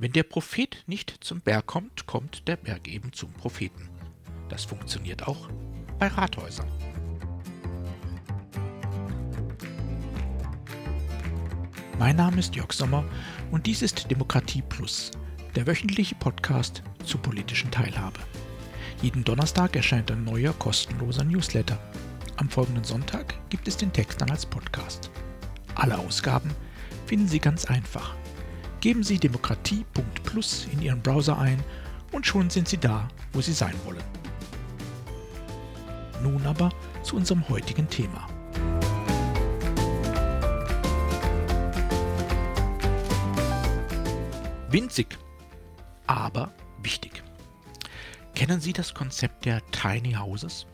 Wenn der Prophet nicht zum Berg kommt, kommt der Berg eben zum Propheten. Das funktioniert auch bei Rathäusern. Mein Name ist Jörg Sommer und dies ist Demokratie Plus, der wöchentliche Podcast zur politischen Teilhabe. Jeden Donnerstag erscheint ein neuer kostenloser Newsletter. Am folgenden Sonntag gibt es den Text dann als Podcast. Alle Ausgaben finden Sie ganz einfach Geben Sie demokratie.plus in Ihren Browser ein und schon sind Sie da, wo Sie sein wollen. Nun aber zu unserem heutigen Thema. Winzig, aber wichtig. Kennen Sie das Konzept der Tiny Houses?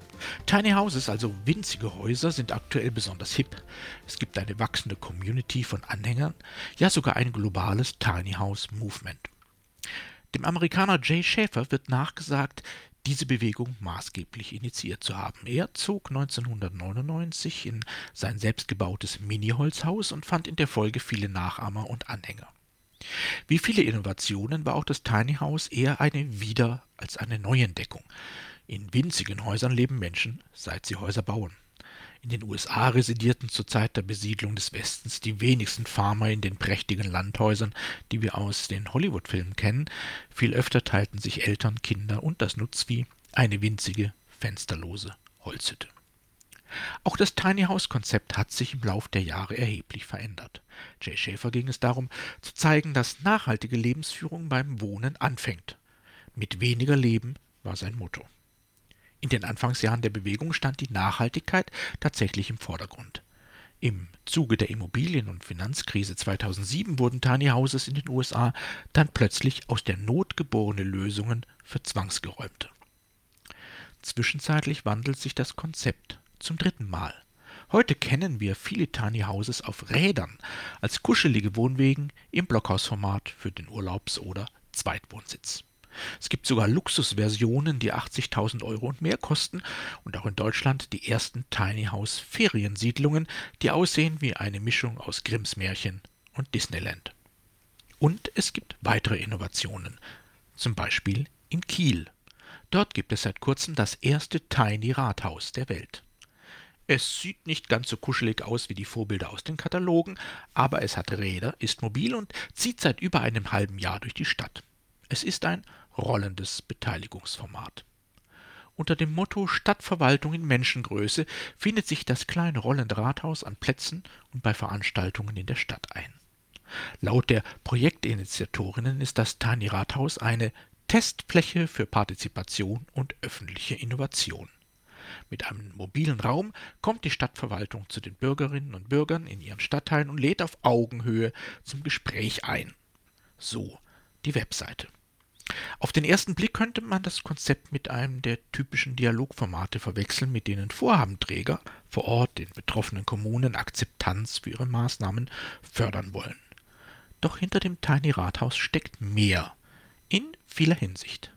Tiny Houses, also winzige Häuser, sind aktuell besonders hip. Es gibt eine wachsende Community von Anhängern, ja sogar ein globales Tiny House Movement. Dem Amerikaner Jay Schäfer wird nachgesagt, diese Bewegung maßgeblich initiiert zu haben. Er zog 1999 in sein selbstgebautes Mini-Holzhaus und fand in der Folge viele Nachahmer und Anhänger. Wie viele Innovationen war auch das Tiny House eher eine Wieder- als eine Neuentdeckung. In winzigen Häusern leben Menschen, seit sie Häuser bauen. In den USA residierten zur Zeit der Besiedlung des Westens die wenigsten Farmer in den prächtigen Landhäusern, die wir aus den Hollywood-Filmen kennen. Viel öfter teilten sich Eltern, Kinder und das Nutzvieh eine winzige, fensterlose Holzhütte. Auch das Tiny House Konzept hat sich im Lauf der Jahre erheblich verändert. Jay Schäfer ging es darum, zu zeigen, dass nachhaltige Lebensführung beim Wohnen anfängt. Mit weniger Leben war sein Motto. In den Anfangsjahren der Bewegung stand die Nachhaltigkeit tatsächlich im Vordergrund. Im Zuge der Immobilien- und Finanzkrise 2007 wurden Tiny Houses in den USA dann plötzlich aus der Not geborene Lösungen für Zwangsgeräumte. Zwischenzeitlich wandelt sich das Konzept zum dritten Mal. Heute kennen wir viele Tiny Houses auf Rädern als kuschelige Wohnwegen im Blockhausformat für den Urlaubs- oder Zweitwohnsitz. Es gibt sogar Luxusversionen, die 80.000 Euro und mehr kosten und auch in Deutschland die ersten Tiny House Feriensiedlungen, die aussehen wie eine Mischung aus Grimms Märchen und Disneyland. Und es gibt weitere Innovationen, zum Beispiel in Kiel. Dort gibt es seit kurzem das erste Tiny Rathaus der Welt. Es sieht nicht ganz so kuschelig aus wie die Vorbilder aus den Katalogen, aber es hat Räder, ist mobil und zieht seit über einem halben Jahr durch die Stadt. Es ist ein rollendes Beteiligungsformat. Unter dem Motto Stadtverwaltung in Menschengröße findet sich das kleine rollende Rathaus an Plätzen und bei Veranstaltungen in der Stadt ein. Laut der Projektinitiatorinnen ist das Tiny Rathaus eine Testfläche für Partizipation und öffentliche Innovation. Mit einem mobilen Raum kommt die Stadtverwaltung zu den Bürgerinnen und Bürgern in ihren Stadtteilen und lädt auf Augenhöhe zum Gespräch ein. So die Webseite. Auf den ersten Blick könnte man das Konzept mit einem der typischen Dialogformate verwechseln, mit denen Vorhabenträger vor Ort in betroffenen Kommunen Akzeptanz für ihre Maßnahmen fördern wollen. Doch hinter dem Tiny Rathaus steckt mehr, in vieler Hinsicht.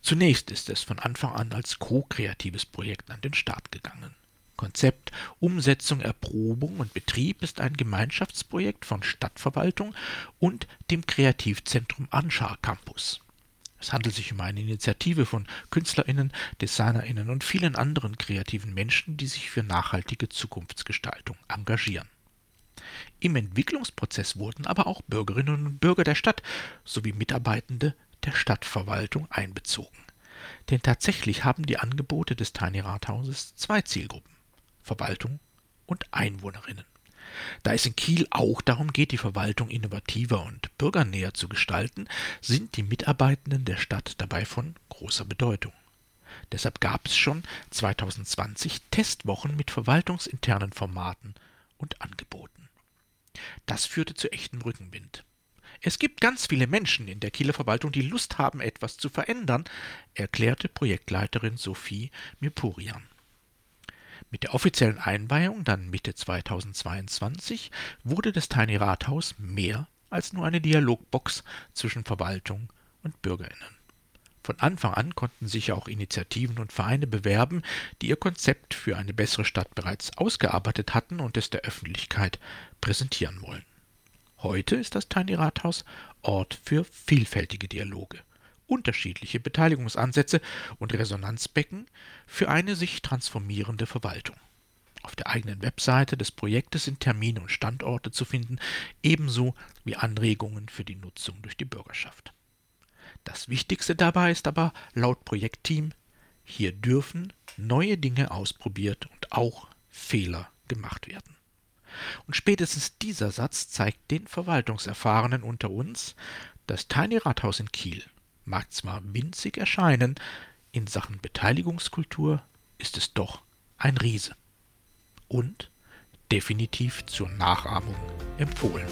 Zunächst ist es von Anfang an als ko-kreatives Projekt an den Start gegangen. Konzept, Umsetzung, Erprobung und Betrieb ist ein Gemeinschaftsprojekt von Stadtverwaltung und dem Kreativzentrum Anschar Campus. Es handelt sich um eine Initiative von KünstlerInnen, DesignerInnen und vielen anderen kreativen Menschen, die sich für nachhaltige Zukunftsgestaltung engagieren. Im Entwicklungsprozess wurden aber auch Bürgerinnen und Bürger der Stadt sowie Mitarbeitende der Stadtverwaltung einbezogen. Denn tatsächlich haben die Angebote des Tiny Rathauses zwei Zielgruppen. Verwaltung und Einwohnerinnen. Da es in Kiel auch darum geht, die Verwaltung innovativer und bürgernäher zu gestalten, sind die Mitarbeitenden der Stadt dabei von großer Bedeutung. Deshalb gab es schon 2020 Testwochen mit verwaltungsinternen Formaten und Angeboten. Das führte zu echtem Rückenwind. Es gibt ganz viele Menschen in der Kieler Verwaltung, die Lust haben, etwas zu verändern, erklärte Projektleiterin Sophie Mipurian. Mit der offiziellen Einweihung dann Mitte 2022 wurde das Tiny Rathaus mehr als nur eine Dialogbox zwischen Verwaltung und Bürgerinnen. Von Anfang an konnten sich auch Initiativen und Vereine bewerben, die ihr Konzept für eine bessere Stadt bereits ausgearbeitet hatten und es der Öffentlichkeit präsentieren wollen. Heute ist das Tiny Rathaus Ort für vielfältige Dialoge, unterschiedliche Beteiligungsansätze und Resonanzbecken für eine sich transformierende Verwaltung. Auf der eigenen Webseite des Projektes sind Termine und Standorte zu finden, ebenso wie Anregungen für die Nutzung durch die Bürgerschaft. Das Wichtigste dabei ist aber laut Projektteam, hier dürfen neue Dinge ausprobiert und auch Fehler gemacht werden. Und spätestens dieser Satz zeigt den Verwaltungserfahrenen unter uns, das Tiny Rathaus in Kiel mag zwar winzig erscheinen, in Sachen Beteiligungskultur ist es doch ein Riese. Und definitiv zur Nachahmung empfohlen.